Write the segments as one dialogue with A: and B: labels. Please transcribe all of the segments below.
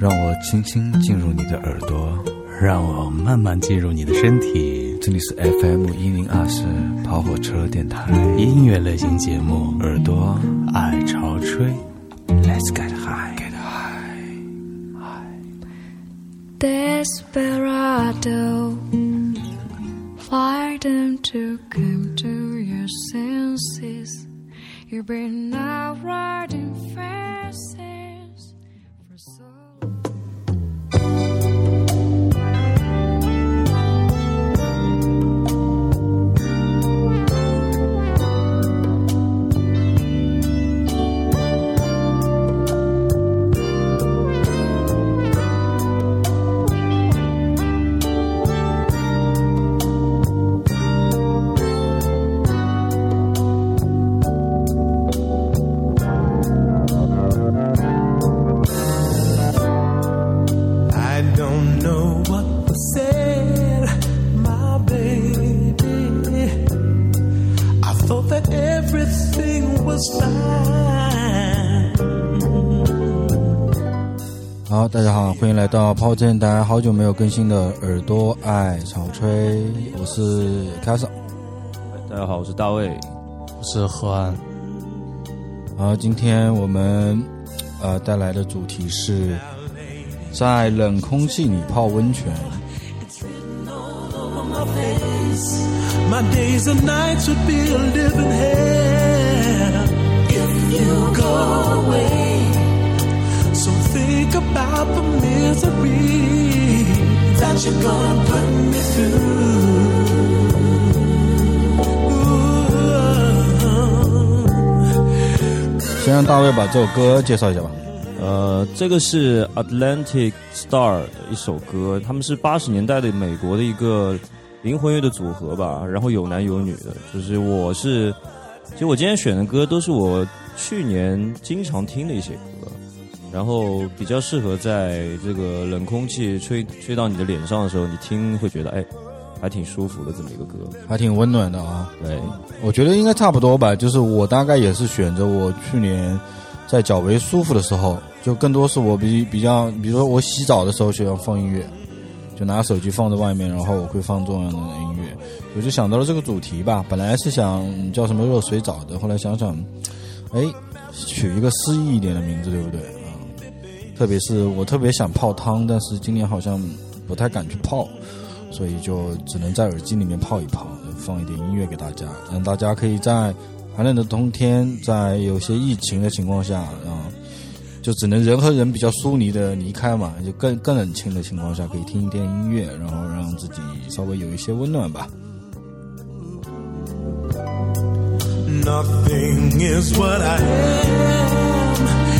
A: 让我轻轻进入你的耳朵，
B: 让我慢慢进入你的身体。
A: 这里是 FM 一零二四跑火车电台
B: 音乐类型节目，
A: 耳朵
B: 爱潮吹。
A: Let's get high, get high,
C: high. Desperado, fight them to come to your senses. You've been out riding fast.
A: 欢迎来到炮阵台，好久没有更新的耳朵爱草吹，我是凯撒。
D: 大家好，我是大卫，
B: 我是何安。
A: 好，今天我们呃带来的主题是在冷空气里泡温泉。
E: Think about the misery that you're gonna put me through.
A: 先让大卫把这首歌介绍一下吧。
D: 呃，这个是 Atlantic Star 的一首歌，他们是八十年代的美国的一个灵魂乐的组合吧，然后有男有女的。就是我是，其实我今天选的歌都是我去年经常听的一些歌。然后比较适合在这个冷空气吹吹到你的脸上的时候，你听会觉得哎，还挺舒服的这么一个歌，
A: 还挺温暖的啊。
D: 对，
A: 我觉得应该差不多吧。就是我大概也是选择我去年在较为舒服的时候，就更多是我比比较，比如说我洗澡的时候喜欢放音乐，就拿手机放在外面，然后我会放这样的音乐。我就想到了这个主题吧。本来是想叫什么热水澡的，后来想想，哎，取一个诗意一点的名字，对不对？特别是我特别想泡汤，但是今年好像不太敢去泡，所以就只能在耳机里面泡一泡，放一点音乐给大家，让大家可以在寒冷的冬天，在有些疫情的情况下啊，就只能人和人比较疏离的离开嘛，就更更冷清的情况下，可以听一点音乐，然后让自己稍微有一些温暖吧。Nothing is what I am.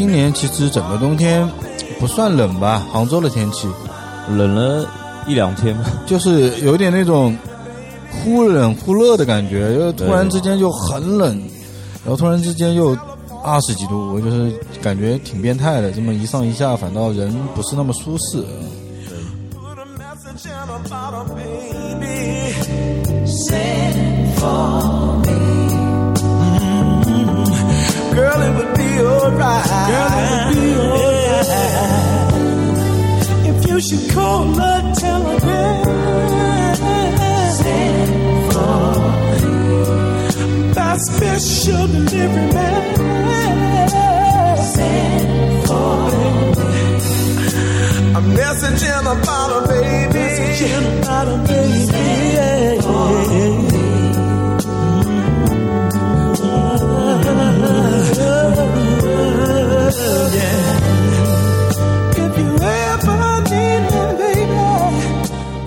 A: 今年其实整个冬天不算冷吧，杭州的天气
D: 冷了一两天吧，
A: 就是有点那种忽冷忽热的感觉，就突然之间就很冷，然后突然之间又二十几度，我就是感觉挺变态的，这么一上一下，反倒人不是那么舒适。Girl, it would be alright. Girl, it would be alright. If you should call a telegram. Send for By special delivery man. Send for A message in a bottle, baby. Message in a bottle, baby. Send for If you ever need me, baby.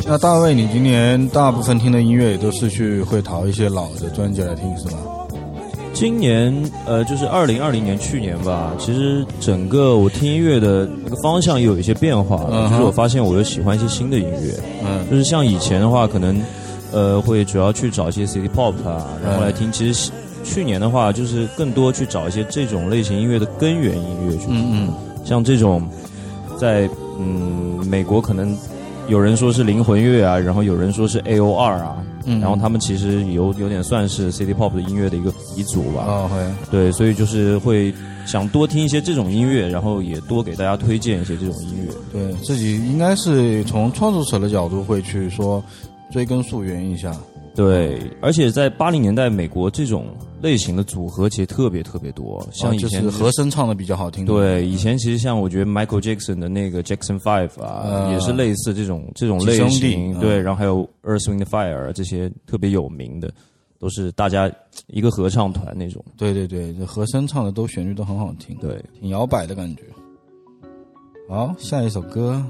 A: 那大卫，你今年大部分听的音乐也都是去会淘一些老的专辑来听，是吧？
D: 今年呃，就是二零二零年去年吧，其实整个我听音乐的那个方向也有一些变化就是我发现我又喜欢一些新的音乐，
A: 嗯
D: 就是像以前的话，可能呃会主要去找一些 City Pop 啊，然后来听。其实去年的话，就是更多去找一些这种类型音乐的根源音乐去听。
A: 嗯
D: 像这种在嗯美国可能有人说是灵魂乐啊，然后有人说是 A O R 啊，
A: 嗯
D: 然后他们其实有有点算是 City Pop 的音乐的一个鼻祖吧。
A: 哦会，
D: 对，所以就是会想多听一些这种音乐，然后也多给大家推荐一些这种音乐。
A: 对自己应该是从创作者的角度会去说追根溯源一下。
D: 对，而且在八零年代，美国这种类型的组合其实特别特别多，像以前
A: 哦就是和声唱的比较好听。
D: 对，以前其实像我觉得 Michael Jackson 的那个 Jackson Five 啊，
A: 呃
D: 也是类似这种这种类型，
A: 嗯
D: 对，然后还有 Earth Wind Fire 这些特别有名的，都是大家一个合唱团那种。
A: 对对对，这和声唱的都旋律都很好听，
D: 对，
A: 挺摇摆的感觉。好，下一首歌，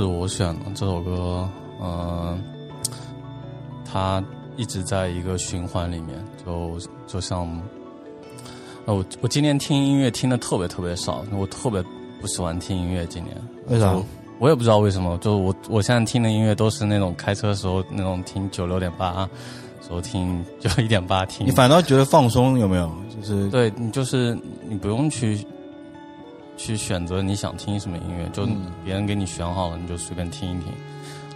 F: 是我选的。这首歌，嗯，它一直在一个循环里面，就就像，呃，我我今年听音乐听的特别特别少，我特别不喜欢听音乐。今年
A: 为啥？
F: 我也不知道为什么，就我我现在听的音乐都是那种开车时候那种听九六点八，时候听就一点八听
A: 你。反倒觉得放松有没有？就是
F: 对你就是你不用去去选择你想听什么音乐，就
A: 嗯
F: 别人给你选好了，你就随便听一听。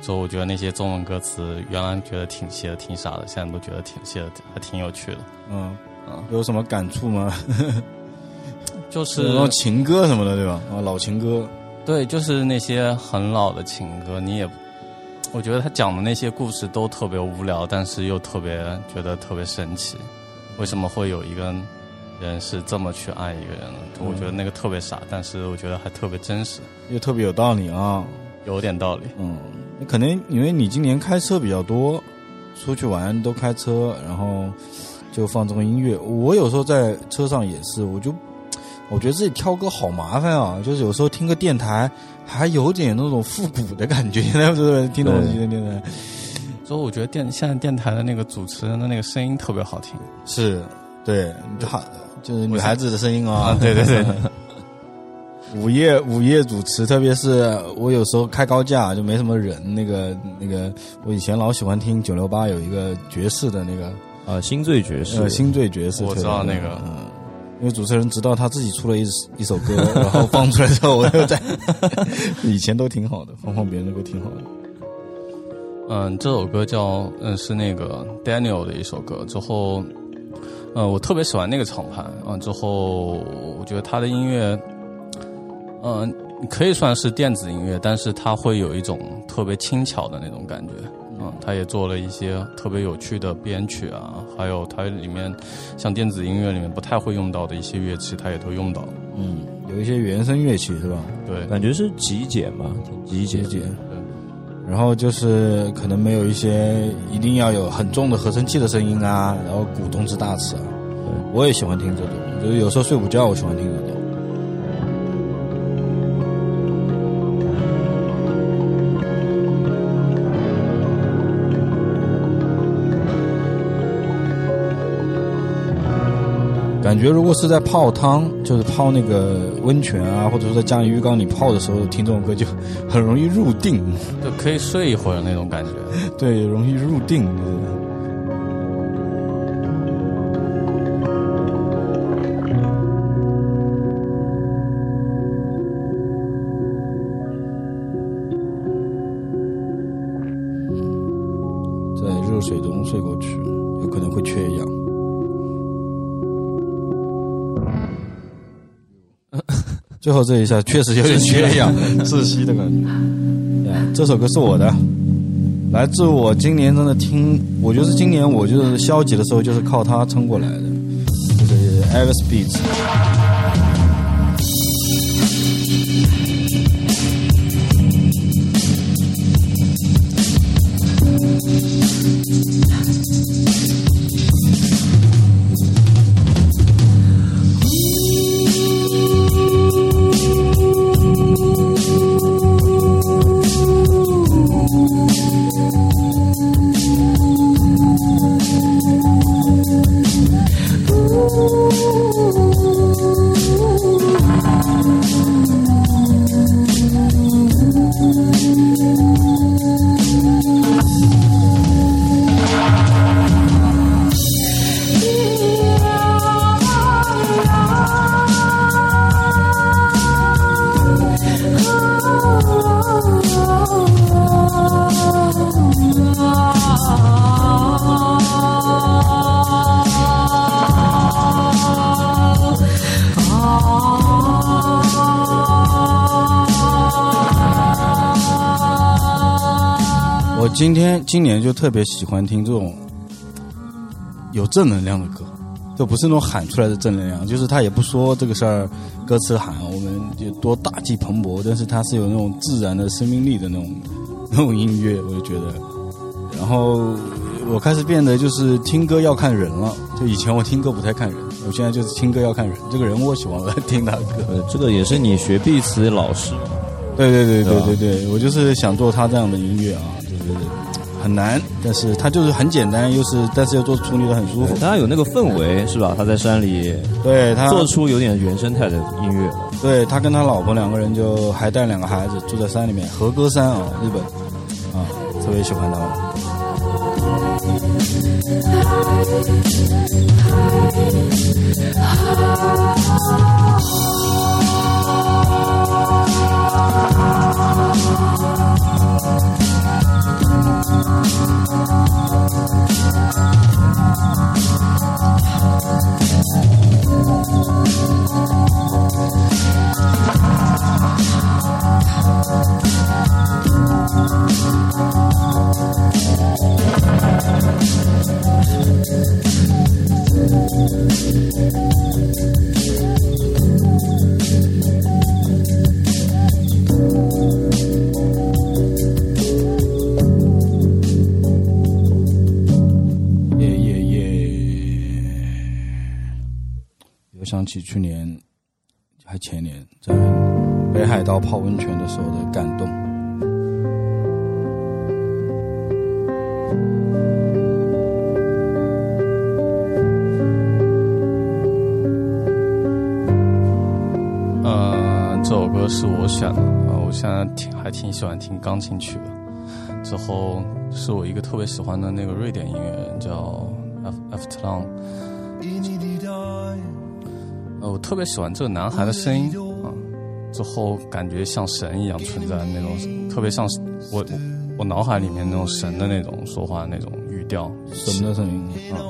F: 所以我觉得那些中文歌词原来觉得挺写的挺傻的，现在都觉得挺写的还挺有趣的。
A: 嗯
F: 嗯，
A: 有什么感触吗？
F: 就是
A: 情歌什么的，对吧？啊，老情歌，
F: 对，就是那些很老的情歌，你也，我觉得他讲的那些故事都特别无聊，但是又特别觉得特别神奇。为什么会有一个人是这么去爱一个人的？我觉得那个特别傻，但是我觉得还特别真实，
A: 又特别有道理啊。
F: 有点道理。
A: 嗯，那可能因为你今年开车比较多，出去玩都开车，然后就放这种音乐。我有时候在车上也是，我就我觉得自己挑歌好麻烦啊，就是有时候听个电台还有点那种复古的感觉，现在不是听那种
D: 对
A: 电台
F: 所以我觉得电现在电台的那个主持人的那个声音特别好听
A: 是，对，他就是女孩子的声音啊，
F: 对对对，
A: 午夜午夜主持，特别是我有时候开高架就没什么人，那个那个，我以前老喜欢听九六八有一个爵士的那个
D: 啊，新醉爵士
A: 呃，新醉爵士，
F: 我知道那个
A: 嗯，因为主持人直到他自己出了一一首歌，然后放出来之后，我又在 以前都挺好的，放放别人的歌挺好的。
F: 嗯，这首歌叫嗯是那个 Daniel 的一首歌。之后，嗯，我特别喜欢那个厂牌啊。之后，我觉得他的音乐，嗯，可以算是电子音乐，但是它会有一种特别轻巧的那种感觉。嗯，他也做了一些特别有趣的编曲啊，还有它里面像电子音乐里面不太会用到的一些乐器，他也都用到。
A: 嗯，有一些原声乐器是吧？
F: 对，
D: 感觉是极简嘛，挺极简。
F: 对
A: 然后就是可能没有一些一定要有很重的合成器的声音啊，然后鼓动之大词啊。我也喜欢听这种，就是有时候睡午觉我喜欢听这种。感觉如果是在泡汤，就是泡那个温泉啊，或者说在家里浴缸里泡的时候听这种歌，就很容易入定。
F: 就可以睡一会儿那种感觉。
A: 对，容易入定。就是在热水中睡过去。最后这一下确实有点缺氧、窒息的感觉。呀，这首歌是我的，来自我今年真的听，我觉得是今年我就是消极的时候，就是靠它撑过来的，就是 Alex Beats。今年就特别喜欢听这种有正能量的歌，就不是那种喊出来的正能量，就是他也不说这个事儿，歌词喊我们有多大气蓬勃，但是他是有那种自然的生命力的那种那种音乐，我就觉得。然后我开始变得就是听歌要看人了，就以前我听歌不太看人，我现在就是听歌要看人，这个人我喜欢来 听他的歌。
D: 这个也是你学碧池老师，
A: 对对对对
D: 对
A: 对，我就是想做他这样的音乐啊，就是很难，但是他就是很简单，又是但是又做处理的很舒服。
D: 他有那个氛围是吧？他在山里
A: 对他
D: 做出有点原生态的音乐。
A: 对他跟他老婆两个人就还带两个孩子住在山里面，和歌山啊，日本啊，特别喜欢他们。去年还前年在北海道泡温泉的时候的感动。
F: 呃，这首歌是我选的、我现在挺还挺喜欢听钢琴曲的。之后是我一个特别喜欢的那个瑞典音乐人叫 F F t l o n 呃，我特别喜欢这个男孩的声音啊，之后感觉像神一样存在那种，特别像我我我脑海里面那种神的那种说话那种语调。
A: 神的声音？啊.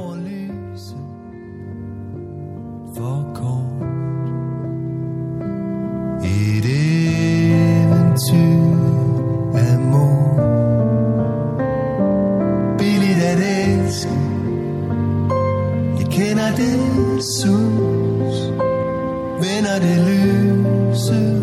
A: to lose.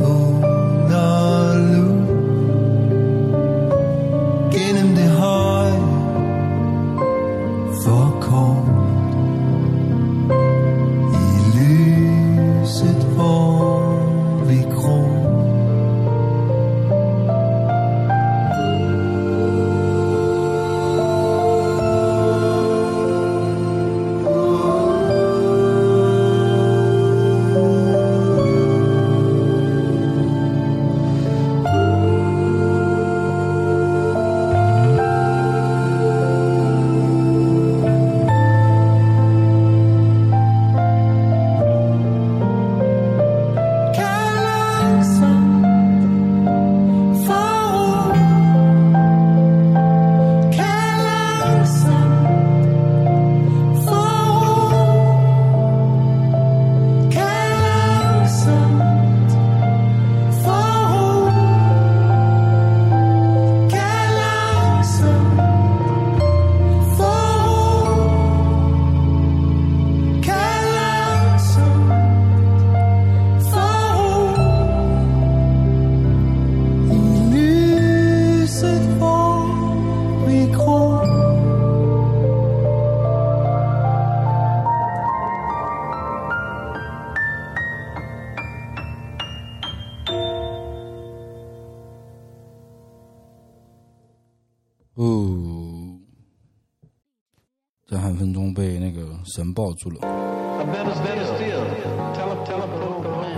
A: 住了。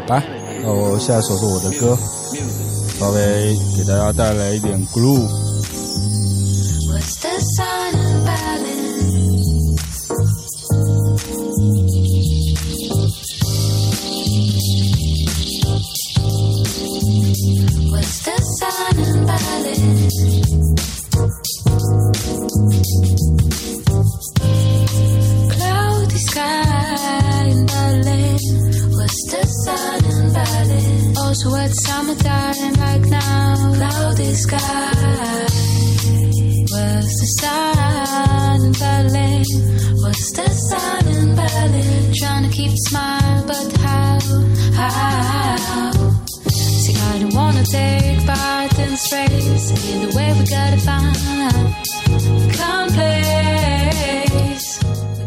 A: 来，那我下一首是我的歌，稍微给大家带来一点 glue。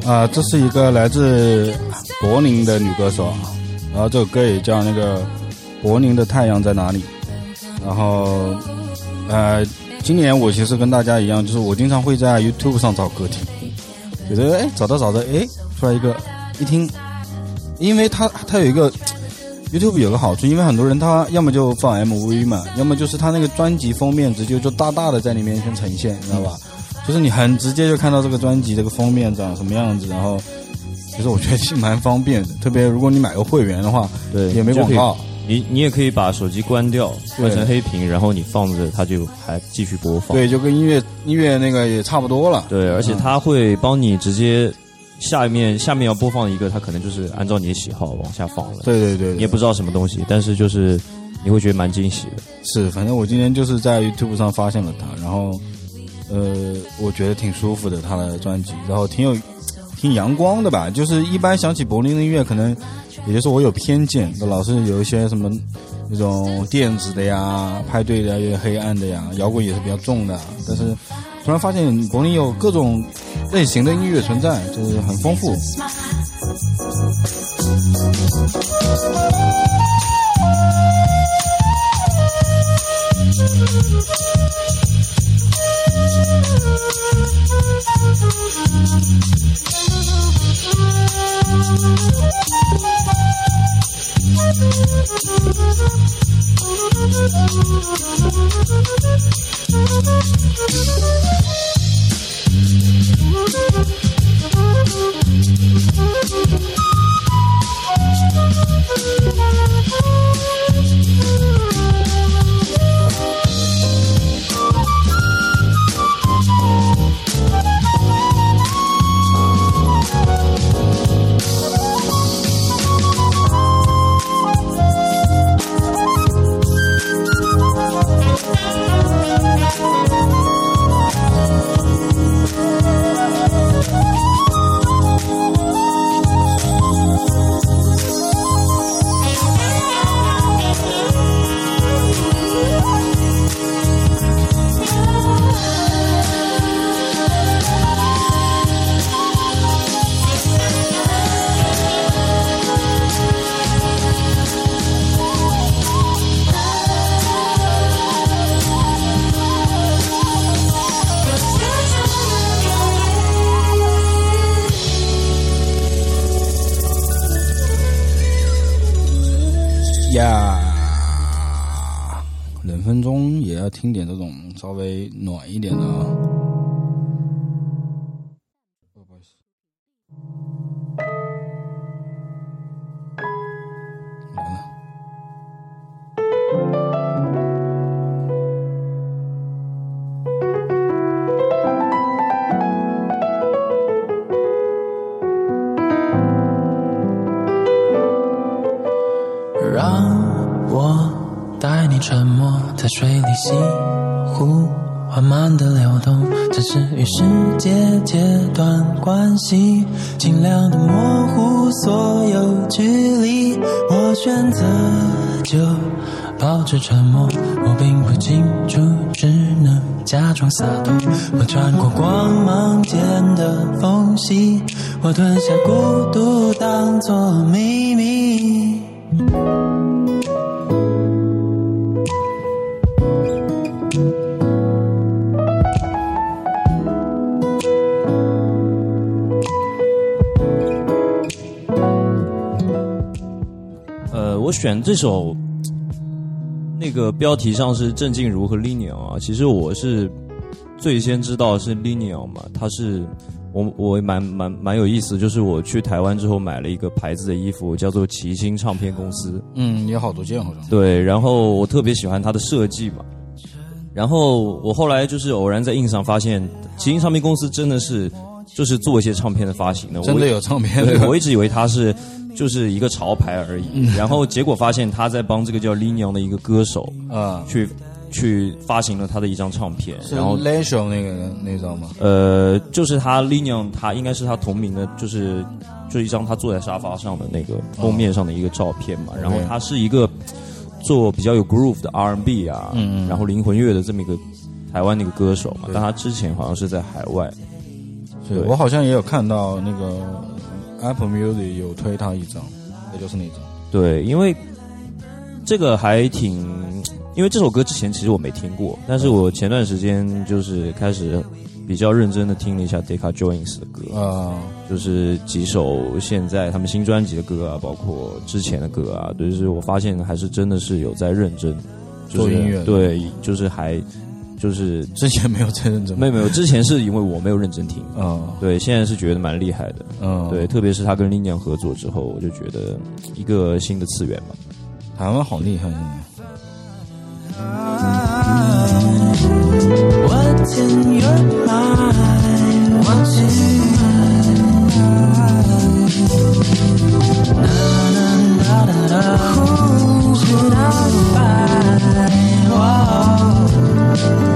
A: 啊，这是一个来自柏林的女歌手，然后这首歌也叫那个《柏林的太阳在哪里》。然后，呃，今年我其实跟大家一样，就是我经常会在 YouTube 上找歌听，觉得哎找着找着哎出来一个一听，因为它它有一个 YouTube 有个好处，因为很多人他要么就放 MV 嘛，要么就是他那个专辑封面直接就大大的在你面前呈现，你知道吧？就是你很直接就看到这个专辑这个封面长什么样子，然后其实我觉得是蛮方便的，特别如果你买个会员的话，
D: 对，
A: 也没广告，
D: 你你也可以把手机关掉，
A: 对
D: 换成黑屏，然后你放着它就还继续播放。
A: 对，就跟音乐音乐那个也差不多了。
D: 对，而且
A: 嗯
D: 它会帮你直接下面下面要播放一个，它可能就是按照你的喜好往下放了。
A: 对对对，
D: 你也不知道什么东西，但是就是你会觉得蛮惊喜的。
A: 是，反正我今天就是在 YouTube 上发现了它，然后呃，我觉得挺舒服的他的专辑，然后挺有挺阳光的吧。就是一般想起柏林的音乐，可能也就是我有偏见，老是有一些什么那种电子的呀、派对的呀、有点黑暗的呀，摇滚也是比较重的。但是突然发现柏林有各种类型的音乐存在，就是很丰富。
G: 关系，尽量的模糊所有距离。我选择就保持沉默，我并不清楚，只能假装洒脱。我穿过光芒间的缝隙，我吞下孤独当作秘密。
D: 选这首那个标题上是郑静茹和 Linion 啊，其实我是最先知道是 Linion 嘛，他是我我蛮蛮蛮有意思，就是我去台湾之后买了一个牌子的衣服，叫做齐星唱片公司，
A: 嗯，有好多件好像。
D: 对，然后我特别喜欢它的设计嘛，然后我后来就是偶然在 ins 上发现，齐星唱片公司真的是就是做一些唱片的发行的，我
A: 真的有唱片
D: 对，我一直以为它是就是一个潮牌而已，然后结果发现他在帮这个叫 linyon 的一个歌手
A: 啊，
D: 去去发行了他的一张唱片，然后
A: l a s h o 那个那张吗？
D: 呃，就是他 Linion，他应该是他同名的，就是就一张他坐在沙发上的那个封面上的一个照片嘛。然后他是一个做比较有 groove 的 R&B 啊，然后灵魂乐的这么一个台湾的一个歌手嘛。但他之前好像是在海外，
A: 对，
D: 对
A: 我好像也有看到那个 Apple Music 有推他一张，也就是那张。
D: 对，因为这个还挺，因为这首歌之前其实我没听过，但是我前段时间就是开始比较认真的听了一下 Decca Joins 的歌，
A: 啊，
D: 就是几首现在他们新专辑的歌啊，包括之前的歌啊，就是我发现还是真的是有在认真、就是、
A: 做音乐
D: 对，就是还就是
A: 之前没有真认真。
D: 没有没有，之前是因为我没有认真听，
A: 啊，
D: 对，现在是觉得蛮厉害的，
A: 嗯，
D: 对，，特别是他跟 Linion 合作之后，我就觉得一个新的次元嘛。
A: 台湾好厉害，现在
H: What's in your mind? What's in
A: Bye.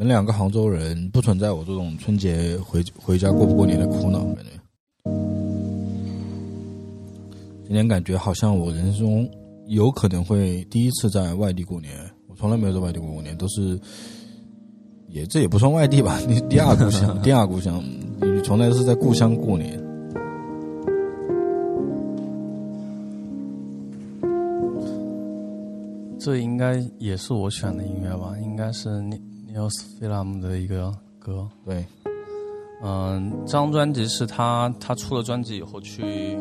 A: 们两个杭州人不存在我这种春节回回家过不过年的苦恼，感觉。今天感觉好像我人生中有可能会第一次在外地过年，我从来没有在外地过过年，都是也这也不算外地吧，你 第二故乡，第二故乡，你从来都是在故乡过年。
F: 这应该也是我选的音乐吧？应该是 Nils Film 的一个歌。
A: 对，
F: 嗯，这张专辑是他他出了专辑以后去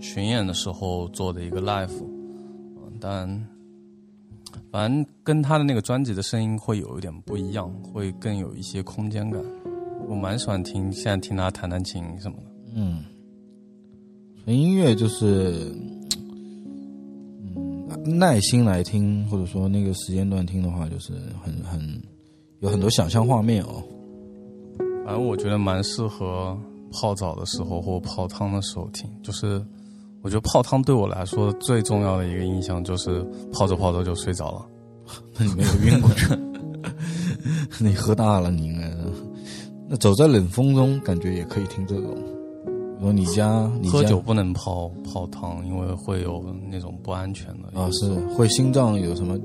F: 巡演的时候做的一个 live，嗯，但反正跟他的那个专辑的声音会有一点不一样，会更有一些空间感。我蛮喜欢听，现在听他弹弹琴什么的。
A: 嗯，纯音乐就是，嗯，耐心来听，或者说那个时间段听的话，就是很很有很多想象画面哦。
F: 反正我觉得蛮适合泡澡的时候或泡汤的时候听。就是我觉得泡汤对我来说最重要的一个印象就是泡着泡着就睡着了。
A: 那你没有晕过去？你喝大了，你应该是。那走在冷风中，感觉也可以听这种。如说你家，你家
F: 喝酒不能泡泡汤，因为会有那种不安全的
A: 啊，是会心脏有什么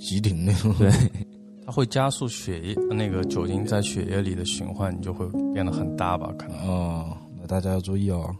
A: 急停那种。
D: 对，
F: 会加速血液那个酒精在血液里的循环，你就会变得很大吧？可能。
A: 哦，那大家要注意哦。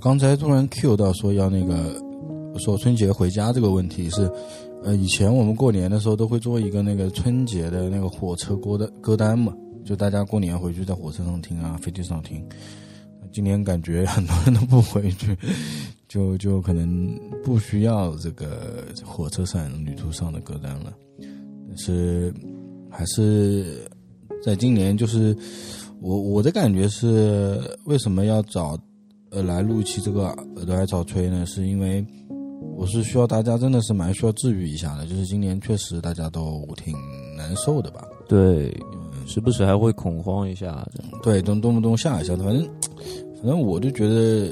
A: 刚才突然 Q 到说要那个说春节回家这个问题是，呃，以前我们过年的时候都会做一个那个春节的那个火车歌的歌单嘛，就大家过年回去在火车上听啊，飞机上听。今年感觉很多人都不回去，就就可能不需要这个火车上旅途上的歌单了。但是还是在今年，就是我我的感觉是，为什么要找呃来录一期这个耳朵爱草吹呢？是因为我是需要大家真的是蛮需要治愈一下的，就是今年确实大家都挺难受的吧。
D: 对，时不时还会恐慌一下。
A: 对，动动不动吓一吓，反正反正我就觉得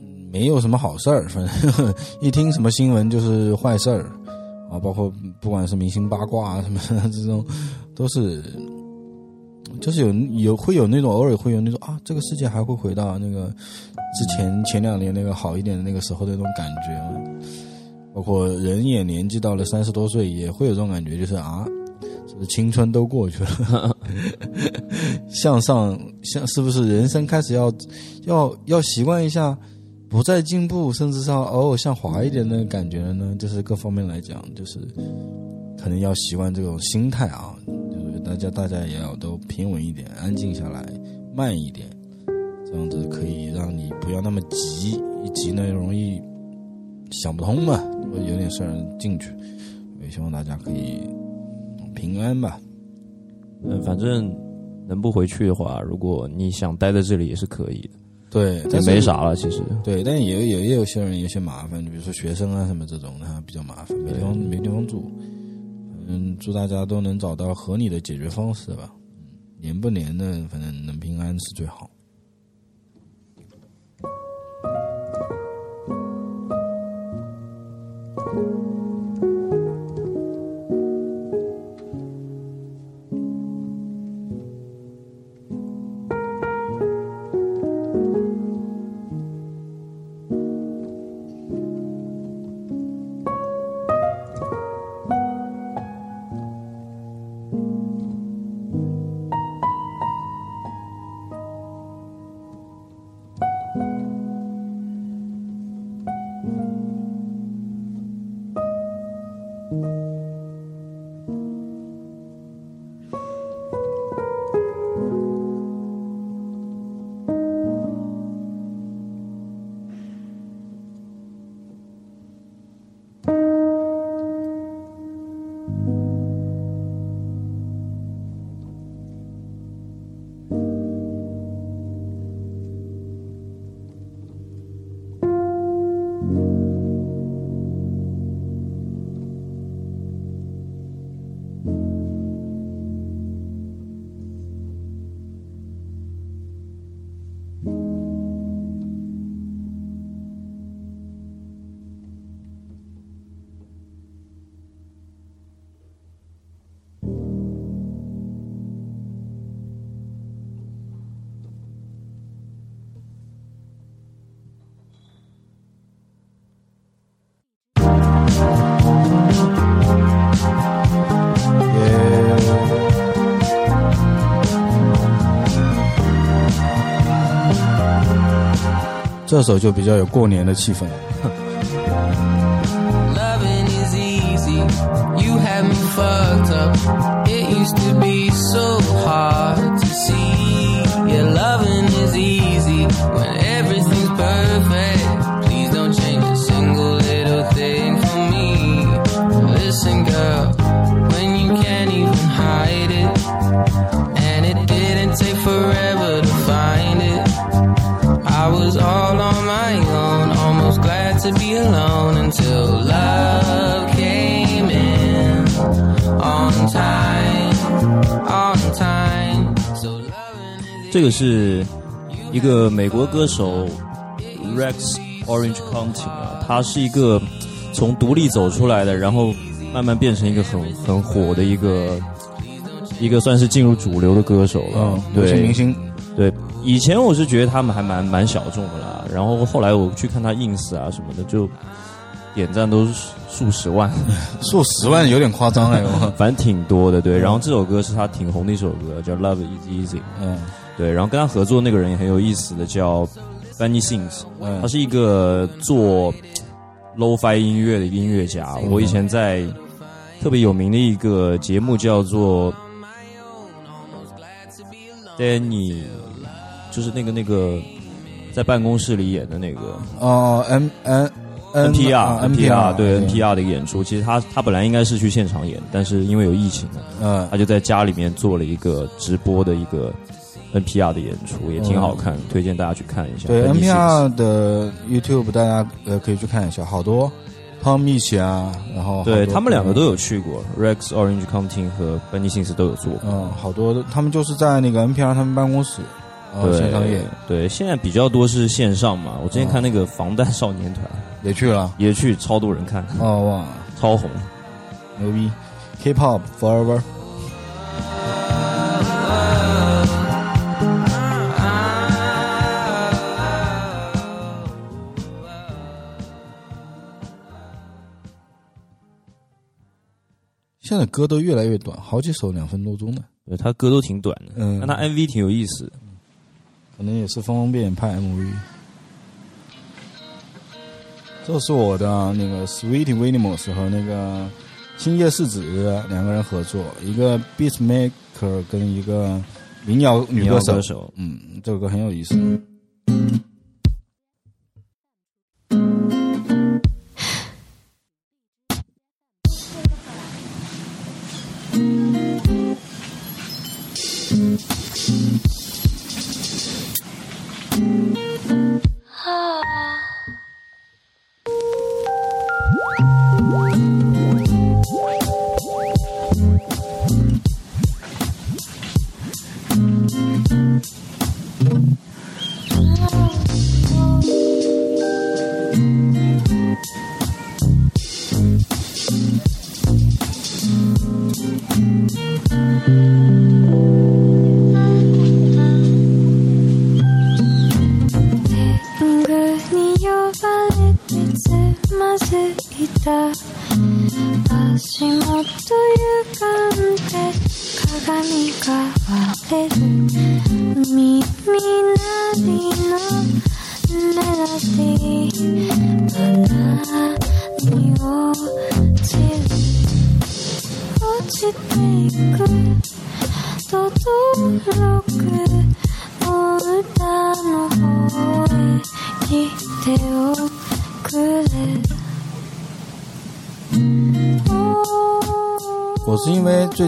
A: 嗯没有什么好事儿，反正 一听什么新闻就是坏事儿啊，包括不管是明星八卦啊什么的 这种，都是就是有有会有那种偶尔会有那种啊，这个世界还会回到那个之前前两年那个好一点的那个时候的那种感觉嘛。包括人也年纪到了三十多岁，也会有这种感觉，就是啊，是不是青春都过去了？向上，向是不是人生开始要要要习惯一下不再进步，甚至上偶尔向滑一点的感觉了呢？就是各方面来讲，就是可能要习惯这种心态啊，就是大家大家也要都平稳一点，安静下来，慢一点，这样子可以让你不要那么急，一急呢容易想不通嘛，有点事儿进去。也希望大家可以平安吧。
D: 嗯，反正能不回去的话，如果你想待在这里也是可以的，
A: 对，
D: 也
A: 但
D: 没啥了。其实，
A: 对，但也有也有些人有些麻烦，比如说学生啊什么这种的，他比较麻烦，没地方没地方住。嗯，祝大家都能找到合理的解决方式吧。嗯，年不年的，反正能平安是最好。这首就比较有过年的气氛。
D: 这个是一个美国歌手 Rex Orange County 啊，他是一个从独立走出来的，然后慢慢变成一个很很火的一个一个算是进入主流的歌手了。
A: 嗯，
D: 对
A: 明星，
D: 对，以前我是觉得他们还蛮蛮小众的啦，然后后来我去看他 ins 啊什么的，就点赞都是数十万，
A: 数十万有点夸张哎。我
D: 反正挺多的。对，然后这首歌是他挺红的一首歌，叫《Love Is Easy》。
A: 嗯
D: 对，然后跟他合作那个人也很有意思的，叫 Benny Sings，
A: 嗯
D: 他是一个做 low-fi 音乐的一个音乐家。我以前在特别有名的一个节目叫做 Danny，就是那个那个在办公室里演的那个
A: 哦，N N N
D: NPR 对
A: 对
D: NPR 的一个演出。其实他他本来应该是去现场演，但是因为有疫情，
A: 嗯
D: 他就在家里面做了一个直播的一个 NPR 的演出，也挺好看，推荐大家去看一下。
A: 对 NPR 的 YouTube 大家呃可以去看一下，好多 Tom 一起啊，然后
D: 对他们两个都有去过，Rex Orange County 和 Benny Sings 都有做过。
A: 嗯，好多的，他们就是在那个 NPR 他们办公室，呃，
D: 对对，现在比较多是线上嘛。我之前看那个防弹少年团
A: 也去了，
D: 也去，超多人看，
A: 哦哇，
D: 超红。
A: 牛逼，K-pop forever，现在歌都越来越短，好几首两分多钟的，
D: 对他歌都挺短的，
A: 嗯
D: 但他 MV 挺有意思的。
A: 可能也是方方便面拍 MV。这是我的那个 Sweet Williams 和那个青叶世子两个人合作，一个 Beatmaker 跟一个民谣女歌手嗯，这首歌很有意思。
I: 天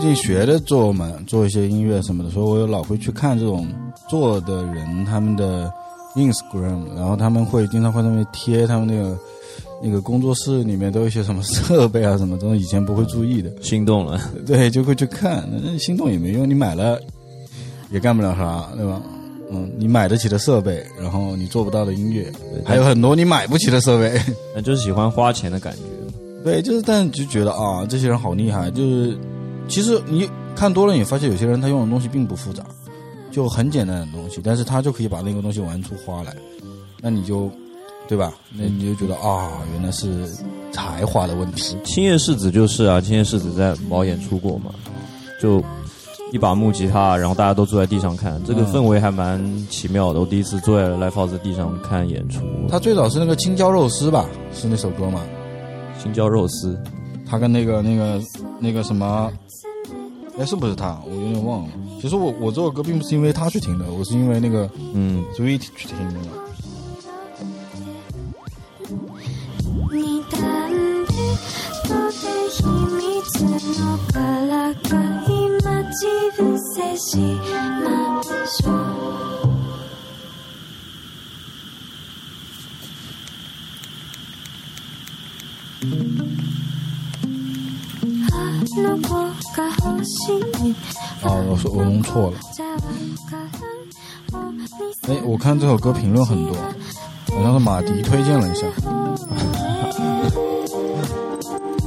A: 近学的做嘛，做一些音乐什么的，所以我有老会去看这种做的人他们的 Instagram，然后他们会经常会在那边贴他们那个那个工作室里面都有一些什么设备啊什么，这种以前不会注意的，
D: 心动了。
A: 对，就会去看。那心动也没用，你买了也干不了啥，对吧？嗯，你买得起的设备，然后你做不到的音乐，还有很多你买不起的设备。
D: 那就是喜欢花钱的感觉。
A: 对，就是，但就觉得啊，这些人好厉害。就是，其实你看多了，你发现有些人他用的东西并不复杂，就很简单的东西，但是他就可以把那个东西玩出花来。那你就，对吧？那你就觉得啊，原来是才华的问题。
D: 青叶世子就是啊，青叶世子在毛演出过嘛，就一把木吉他，然后大家都坐在地上看，这个
A: 嗯
D: 氛围还蛮奇妙的。我第一次坐在 live house 地上看演出，
A: 他最早是那个青椒肉丝吧，是那首歌吗？
D: 青椒肉丝，
A: 他跟那个那个那个什么，哎，是不是他？我有点忘了。其实我我这首歌并不是因为他去听的，我是因为那个
D: 嗯
A: ，Sweet 去听的。
I: が欲しい
A: 啊，我说我弄错了。
I: じゃわからんお店
A: 哎，我看这首歌评论很多，好像是马迪推荐了一下。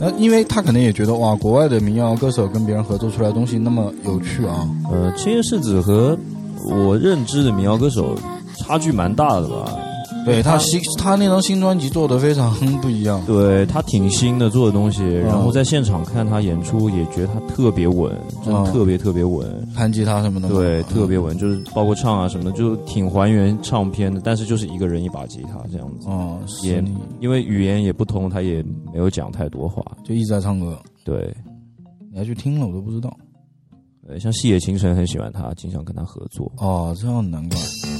A: 那因为他可能也觉得哇，国外的民谣歌手跟别人合作出来的东西那么有趣啊。
D: 呃，青叶世子和我认知的民谣歌手差距蛮大的吧。
A: 对他新他那张新专辑做的非常不一样，
J: 对他挺新的做的东西，然后在现场看他演出也觉得他特别稳，真的
A: 嗯
J: 特别特别稳。
A: 弹吉他什么的，
J: 对，
A: 嗯
J: 特别稳，就是包括唱啊什么的，就挺还原唱片的，但是就是一个人一把吉他这样子，
A: 哦，
J: 也因为语言也不通，他也没有讲太多话。
A: 就一直在唱歌，
J: 对，
A: 你还去听了我都不知道。
J: 对，像细野晴臣很喜欢他，经常跟他合作。
A: 哦，这样难怪。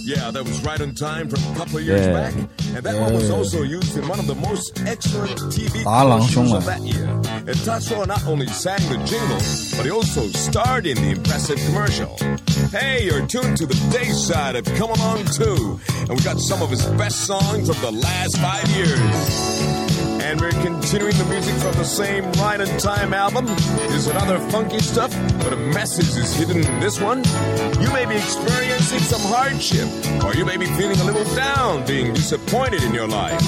K: Yeah, that was right on time from a couple of years
J: yeah.
K: back. And that yeah. one was also used in one of the most excellent TV
A: shows
K: of that year. And Tatsuo not only sang the jingle, but he also starred in the impressive commercial. Hey, you're tuned to the day side of Come Along Too, and we got some of his best songs of the last five years. And we're continuing the music from the same Right and Time album. There's another funky stuff, but a message is hidden in this one. You may be experiencing some hardship, or you may be feeling a little down, being disappointed in your life.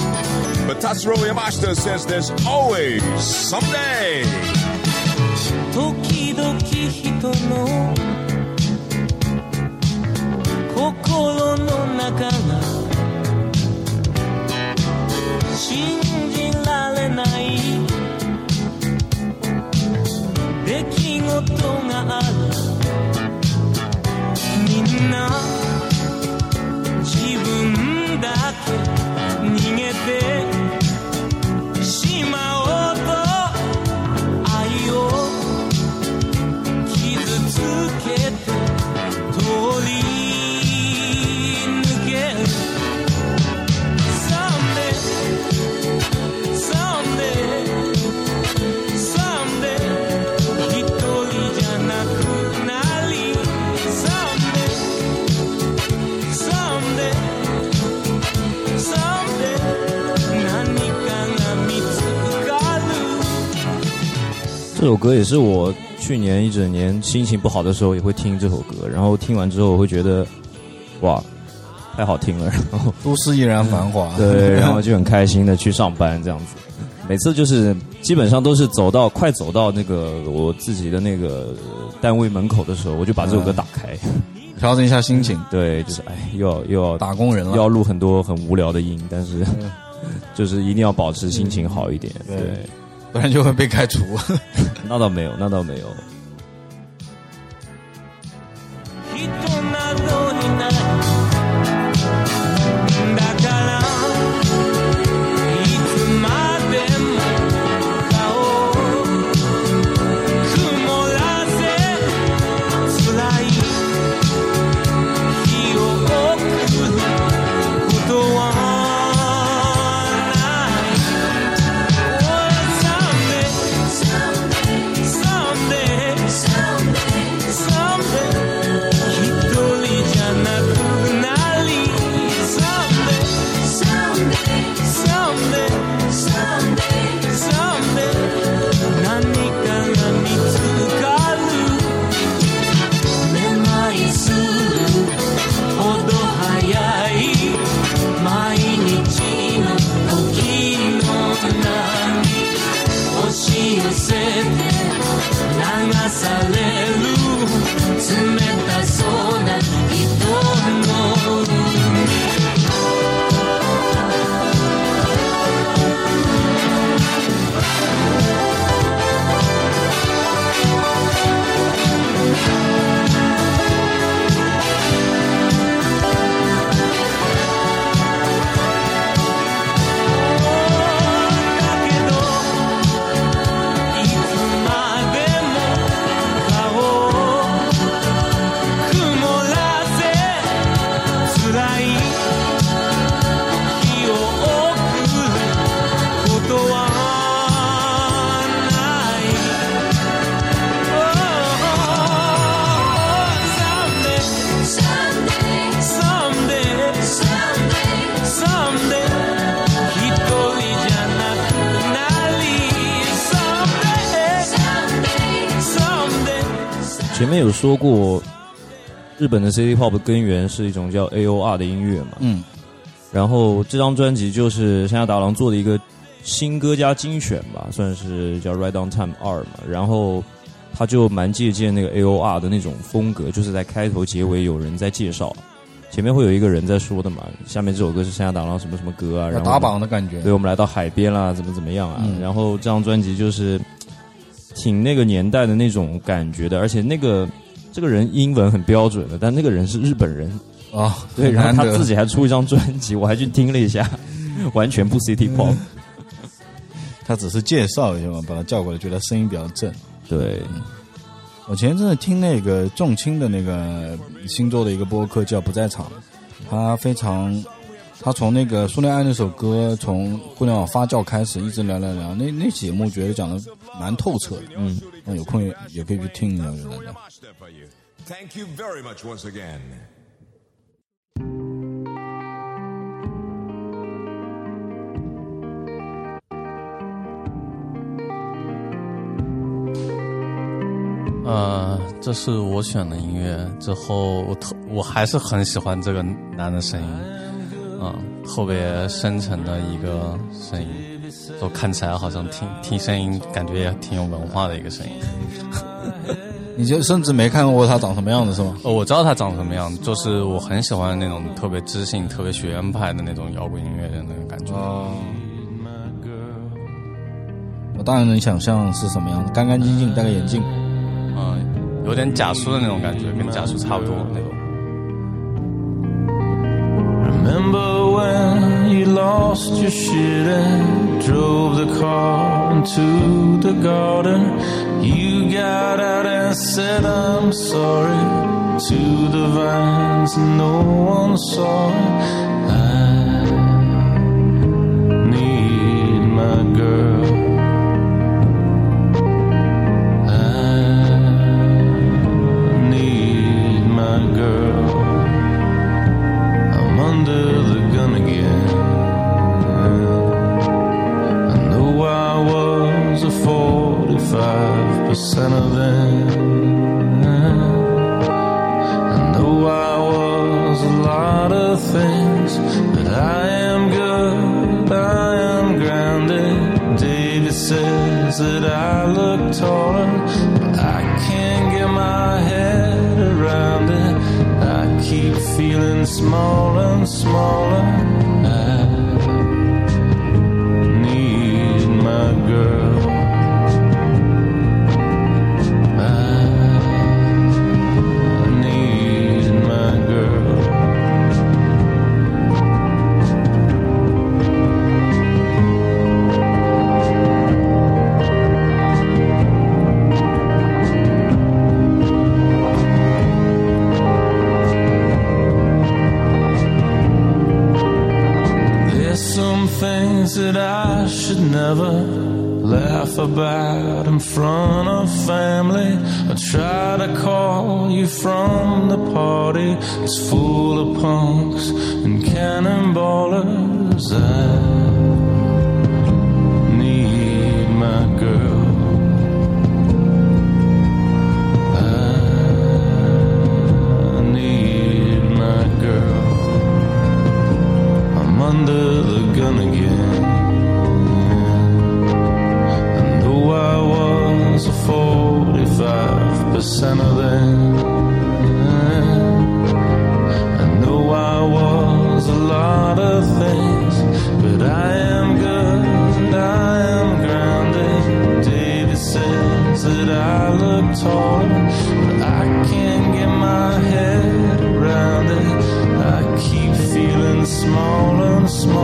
K: But Tatsuro Yamashita says there's always someday.
J: 这首歌也是我去年一整年心情不好的时候也会听这首歌，然后听完之后我会觉得，哇，太好听了，然后
A: 都市依然繁华。
J: 对，然后就很开心的去上班这样子。每次就是基本上都是走到快走到那个我自己的那个呃单位门口的时候，我就把这首歌打开。
A: 调整一下心情，
J: 对，就是哎，又要又要
A: 打工人了。
J: 要录很多很无聊的音，但是 就是一定要保持心情好一点。
A: 对
J: 对，
A: 不然就会被开除。
J: 那倒没有，那倒没有。前面有说过，日本的 City Pop 根源是一种叫 AOR 的音乐嘛，
A: 嗯，
J: 然后这张专辑就是山下达郎做的一个新歌加精选吧，算是叫 Right on Time 二嘛，然后他就蛮借鉴那个 AOR 的那种风格，就是在开头结尾有人在介绍，
D: 前面会有一个人在说的嘛，下面这首歌是山下达郎什么什么歌啊，然后
A: 打榜的感觉。
D: 对，。我们来到海边啦，怎么怎么样啊？
A: 嗯。
D: 然后这张专辑就是挺那个年代的那种感觉的，而且那个这个人英文很标准的，但那个人是日本人，
A: 啊，
D: 对，然后他自己还出一张专辑，我还去听了一下，完全不 City Pop，
A: 他只是介绍一下嘛，把他叫过来，觉得声音比较正。
D: 对，
A: 我前一阵子听那个重青的那个星座的一个播客叫《不在场》，他非常，他从那个苏恋爱那首歌从互联网发酵开始，一直聊聊聊，那那节目觉得讲的蛮透彻的，
D: 嗯，
A: 那有空也也可以去听一下，我觉得。
K: Thank you very much once again.
F: 呃，这是我选的音乐。之后我特我还是很喜欢这个男的声音，嗯，特别深沉的一个声音，就看起来好像听听声音感觉也挺有文化的一个声音。
A: 你就甚至没看过他长什么样子是吗？
F: 哦，我知道他长什么样，就是我很喜欢那种特别知性、特别学院派的那种摇滚音乐的那种感觉。
A: 哦，我当然能想象是什么样子，干干净净，戴个眼镜。
F: 嗯，有点假叔的那种感觉，跟假叔差不多那种。
H: Lost your shit and drove the car into the garden? You got out and said, I'm sorry to the vines, no one saw it. I need my girl.
A: small.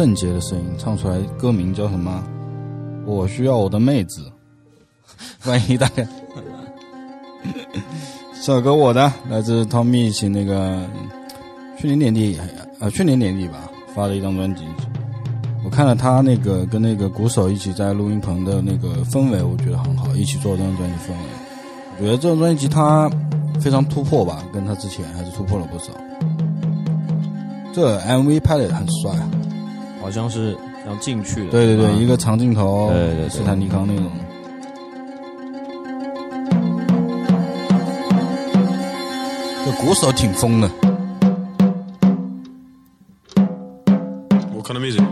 A: 圣洁的声音唱出来，歌名叫什么？我需要我的妹子。万一大家，这首歌我的来自 Tommy 一起那个去年年底啊去年年底吧发的一张专辑。我看了他那个跟那个鼓手一起在录音棚的那个氛围，我觉得很好，一起做这张专辑氛围。我觉得这张专辑他非常突破吧，跟他之前还是突破了不少。这 MV 拍的也很帅啊，
I: 好像是要进去的。
A: 对对对，
I: 啊
A: 一个长镜头，
I: 对对对
A: 斯坦尼康那种。这鼓手挺疯的
L: ，What kind of music?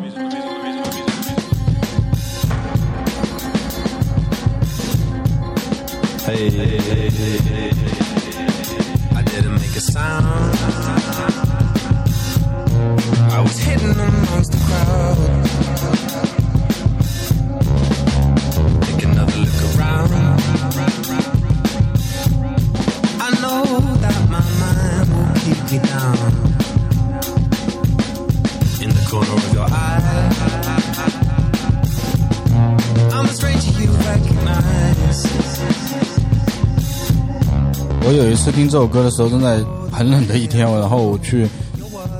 A: 我有一次听这首歌的时候，正在很冷的一天，然后我去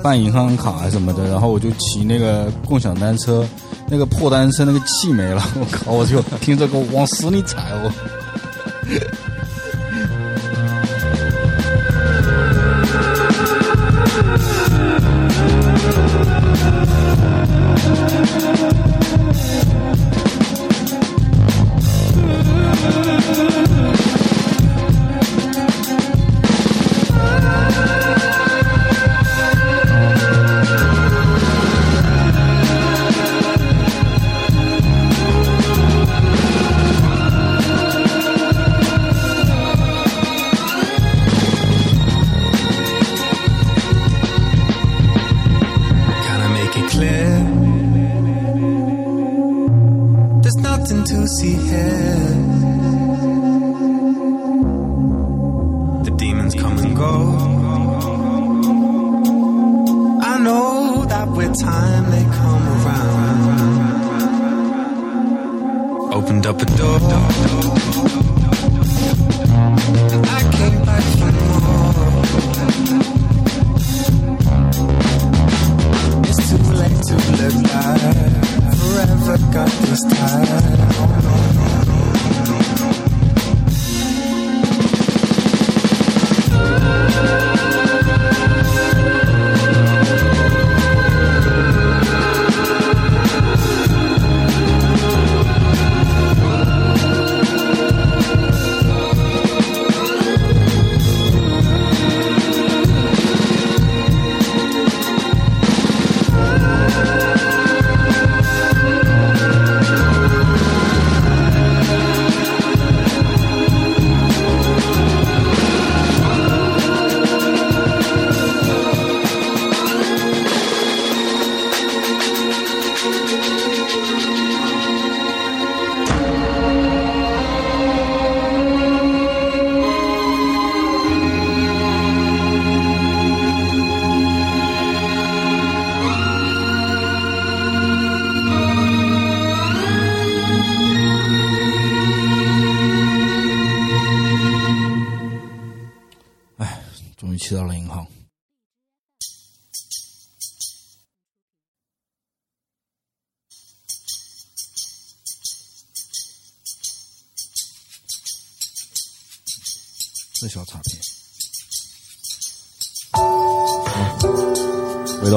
A: 办银行卡啊什么的，然后我就骑那个共享单车，那个破单车那个气没了，我靠，我就听这歌往死里踩我。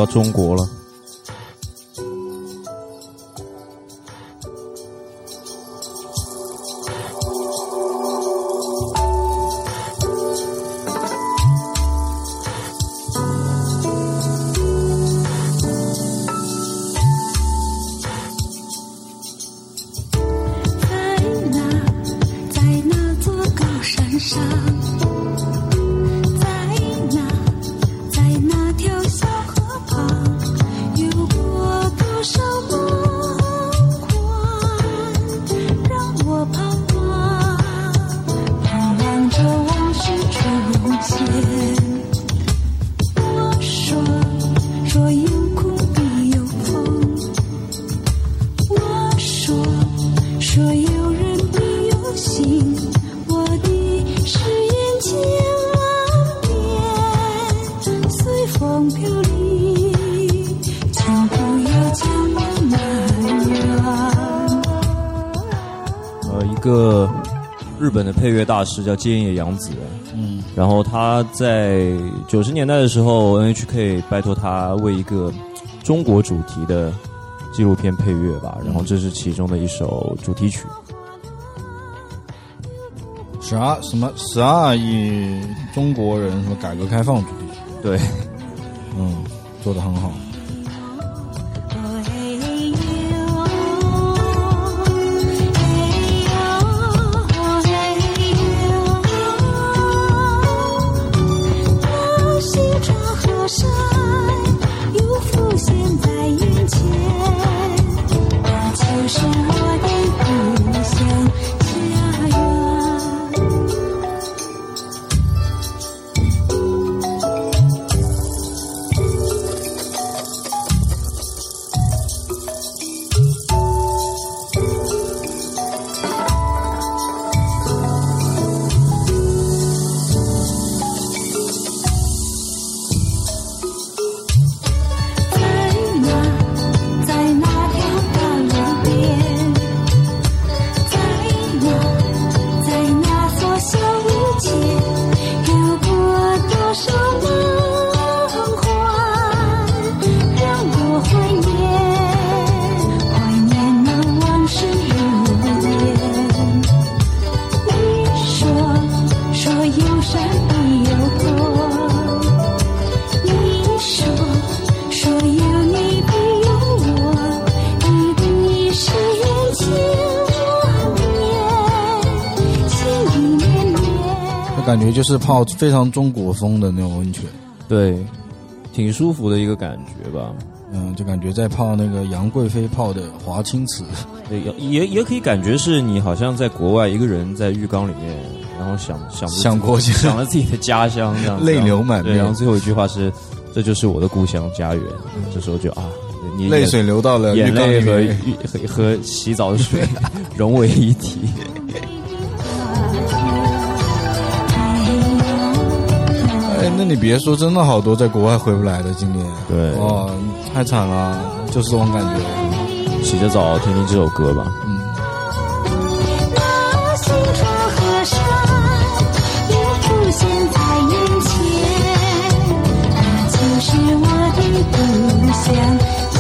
A: 到
I: 中国了。
D: 个日本的配乐大师叫菅野洋子，
A: 嗯，
D: 然后他在九十年代的时候，NHK 拜托他为一个中国主题的纪录片配乐吧，然后这是其中的一首主题曲。
A: 十二什么十二亿中国人什么改革开放主题曲，
D: 对，
A: 嗯，做的很好。
I: 是
A: 泡非常中国风的那种温泉，
D: 对，挺舒服的一个感觉吧。
A: 嗯，就感觉在泡那个杨贵妃泡的华清池，
D: 对，也也也可以感觉是你好像在国外一个人在浴缸里面，然后想想
A: 想国家
D: 想了自己的家乡这样，
A: 泪流满，面
D: 然后最后一句话是：“这就是我的故乡家园。”这时候就啊，你
A: 泪水流到了
D: 眼
A: 浴缸里
D: 泪和和洗澡的水 融为一体。
A: 那你别说，真的好多在国外回不来的今年，
D: 对
A: 哦，太惨了，就是这种感觉。
D: 洗着澡听听这首歌吧。
I: 那西川河山又浮现在眼前，那就是我的故乡家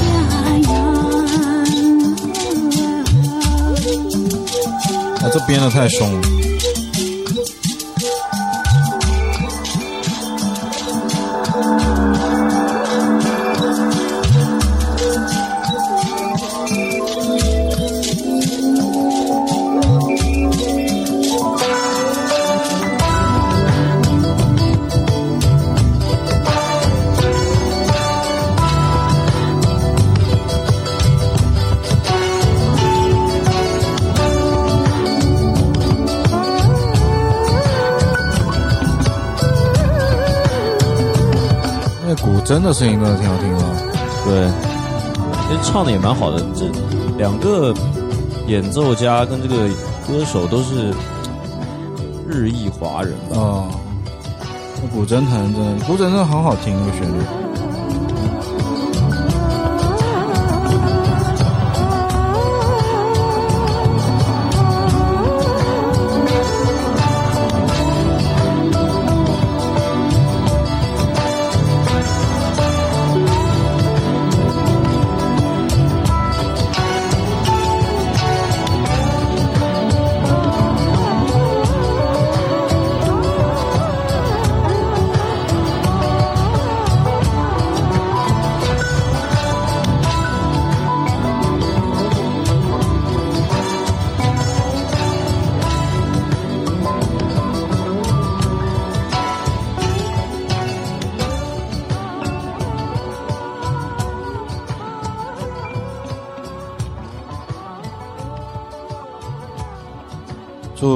I: 园。
A: 啊，这编的太凶了。那古筝的声音真的挺好听的。
D: 对，其实唱的也蛮好的。这两个演奏家跟这个歌手都是日裔华人吧？
A: 哦，古筝弹真的，古筝真的很好听，那个旋律。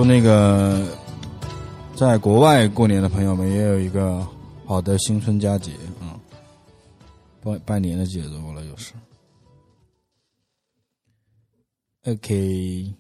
A: 那个在国外过年的朋友们也有一个好的新春佳节啊！拜拜年的节奏了，又是。OK。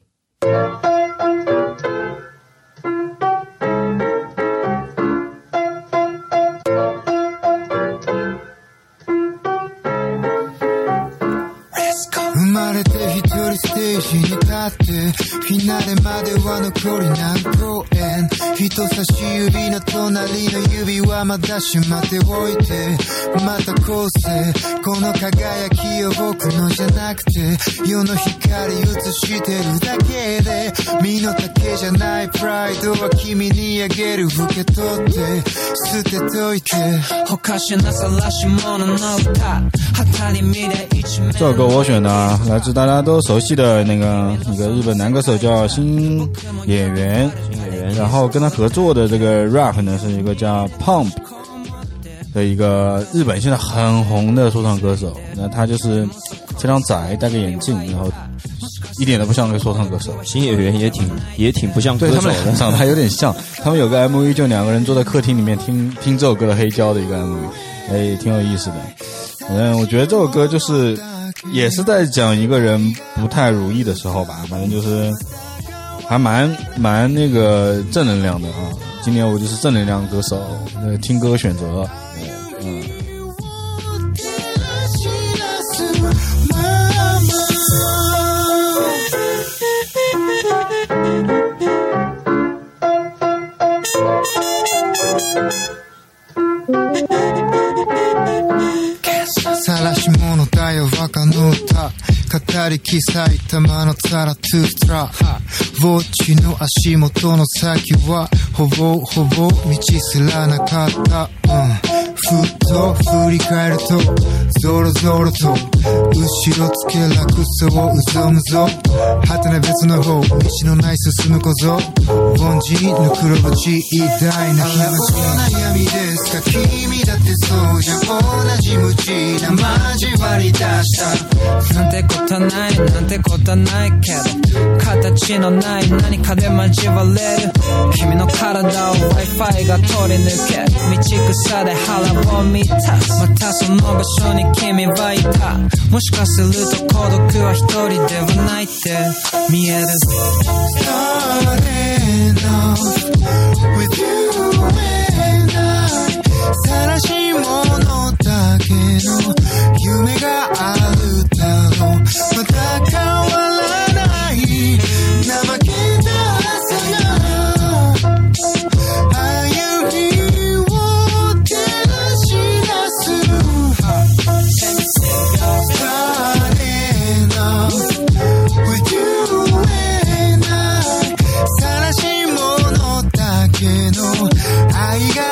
L: 差し指の隣の指はまだしまっておいて。また後世この輝きを僕のじゃなくて世の光映してるだけで。身の丈じゃないプライドは君にあげる受け取って。捨てといて。
M: おかしなさらし者の歌。旗に見れ一面。
A: 这首歌我选的啊，来自大家都熟悉的那个一个日本男歌手叫新演员然后跟他合作的这个 rap 呢是一个叫 Pump 的一个日本现在很红的说唱歌手。那他就是非常窄，戴个眼镜，然后一点都不像个说唱歌手。
D: 新演员也挺也挺不像歌手
A: 对他们俩
D: 的，
A: 长得还有点像。他们有个 MV 就两个人坐在客厅里面听听这首歌的黑胶的一个 MV，哎，挺有意思的。嗯，我觉得这首歌就是也是在讲一个人不太如意的时候吧，反正就是还蛮蛮那个正能量的啊。今年我就是正能量歌手，呃，听歌选择，嗯。
L: 語りき埼玉のタラトゥートラウォッチの足元の先はほぼほぼ道すらなかった、うん。ふっと振り返るとゾロゾロと後ろつけ落差をうぞむぞ。はてな別の方。道のない進む小僧。凡人の黒縁偉大な暇人悩みですか君だってそうじゃ。同じ無知な交わり出した。
M: なんてことはないなんてことはないけど。形のない何かで交われる君の体を Wi-Fi が通り抜け。道草で腹を満た。すまたその場所に君はいた。もしかすると孤独は一人ではないって見える。
L: Starting off with you and I 晒し者だけの夢が
A: 나이가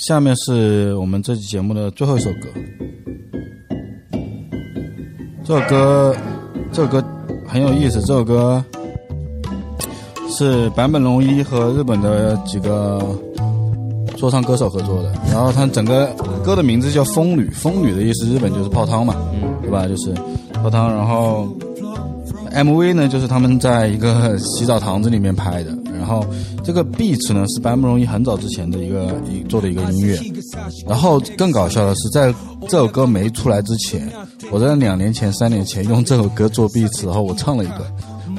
A: 下面是我们这期节目的最后一首歌。这首歌，这首歌很有意思。这首歌是坂本龙一和日本的几个说唱歌手合作的。然后它整个歌的名字叫《风吕》，风吕的意思日本就是泡汤嘛，对吧？就是泡汤。然后 MV 呢，就是他们在一个洗澡堂子里面拍的。然后这个 beat 呢是白慕容一很早之前的一个一做的一个音乐。然后更搞笑的是，在这首歌没出来之前，我在两年前、三年前用这首歌做 beat，然后我唱了一个，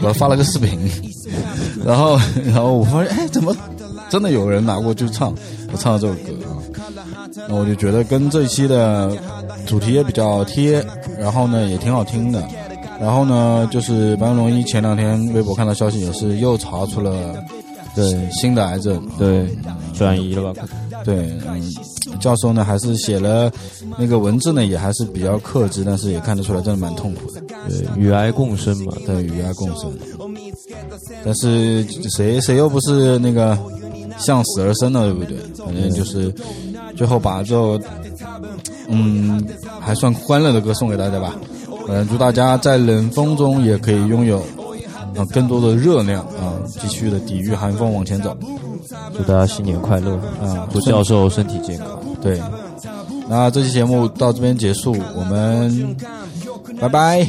A: 我发了个视频。然后，然后我发现，哎，怎么真的有人拿过去唱？我唱了这首歌啊，那我就觉得跟这一期的主题也比较贴，然后呢也挺好听的。然后呢，就是坂本龙一前两天微博看到消息，也是又查出了对新的癌症，
D: 对，转移了吧？
A: 对，嗯，教授呢还是写了那个文字呢，也还是比较克制，但是也看得出来真的蛮痛苦的。
D: 对，与癌共生嘛。
A: 对，与癌共生。但是谁谁又不是那个向死而生呢？对不对？反正就是最后把这首嗯还算欢乐的歌送给大家吧。嗯，祝大家在冷风中也可以拥有啊更多的热量啊，继续的抵御寒风往前走。
D: 祝大家新年快乐
A: 啊
D: 祝教授身体健康。
A: 对，那这期节目到这边结束，我们拜拜。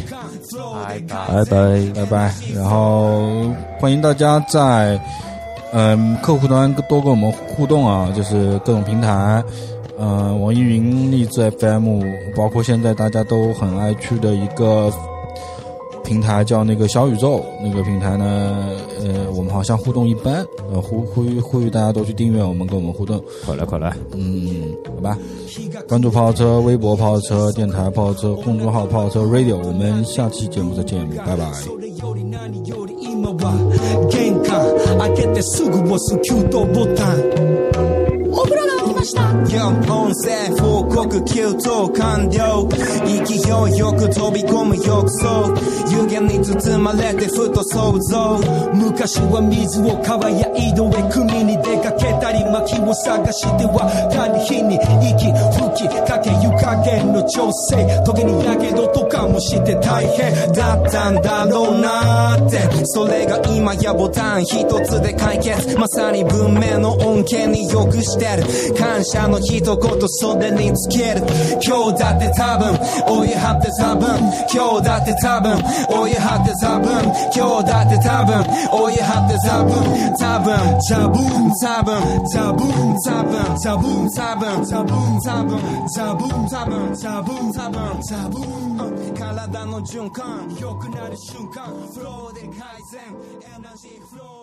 D: 拜拜。
A: 拜拜。然后欢迎大家在嗯客户端多跟我们互动啊，就是各种平台，嗯、网易云、荔枝 FM，包括现在大家都很爱去的一个平台叫那个小宇宙，那个平台呢，呃，我们好像互动一般，呃，呼呼吁呼吁大家都去订阅我们，跟我们互动。
D: 快来快来，
A: 嗯，好吧，关注跑车、微博跑车、电台跑车、公众号跑车 Radio，我们下期节目再见，拜拜。
N: それより何より今は玄関開けてすぐ押す給湯ボタンお風呂が沸き ました。4音声報告給湯完了勢いよく飛び込む浴槽湯気に包まれてふと想像昔は水を川や井戸へ汲みに出かけたり薪を探しては他に火に息吹きかけ湯加減の調整時にやけどとかもして大変だったんだろうなって。それが今やボタン一つで解決。まさに文明の恩恵によくしてる。感謝の一言袖につける。今日だって多分お湯張って多分。今日だって多分お湯張って多分。今日だって多分お湯張って多分。多分ザブン多分。ザブン多分ザブン多分ザブン多分ザブン多分ザブン多分。ザブン体の循環良くなる瞬間。フローで改善。エナジーフロー。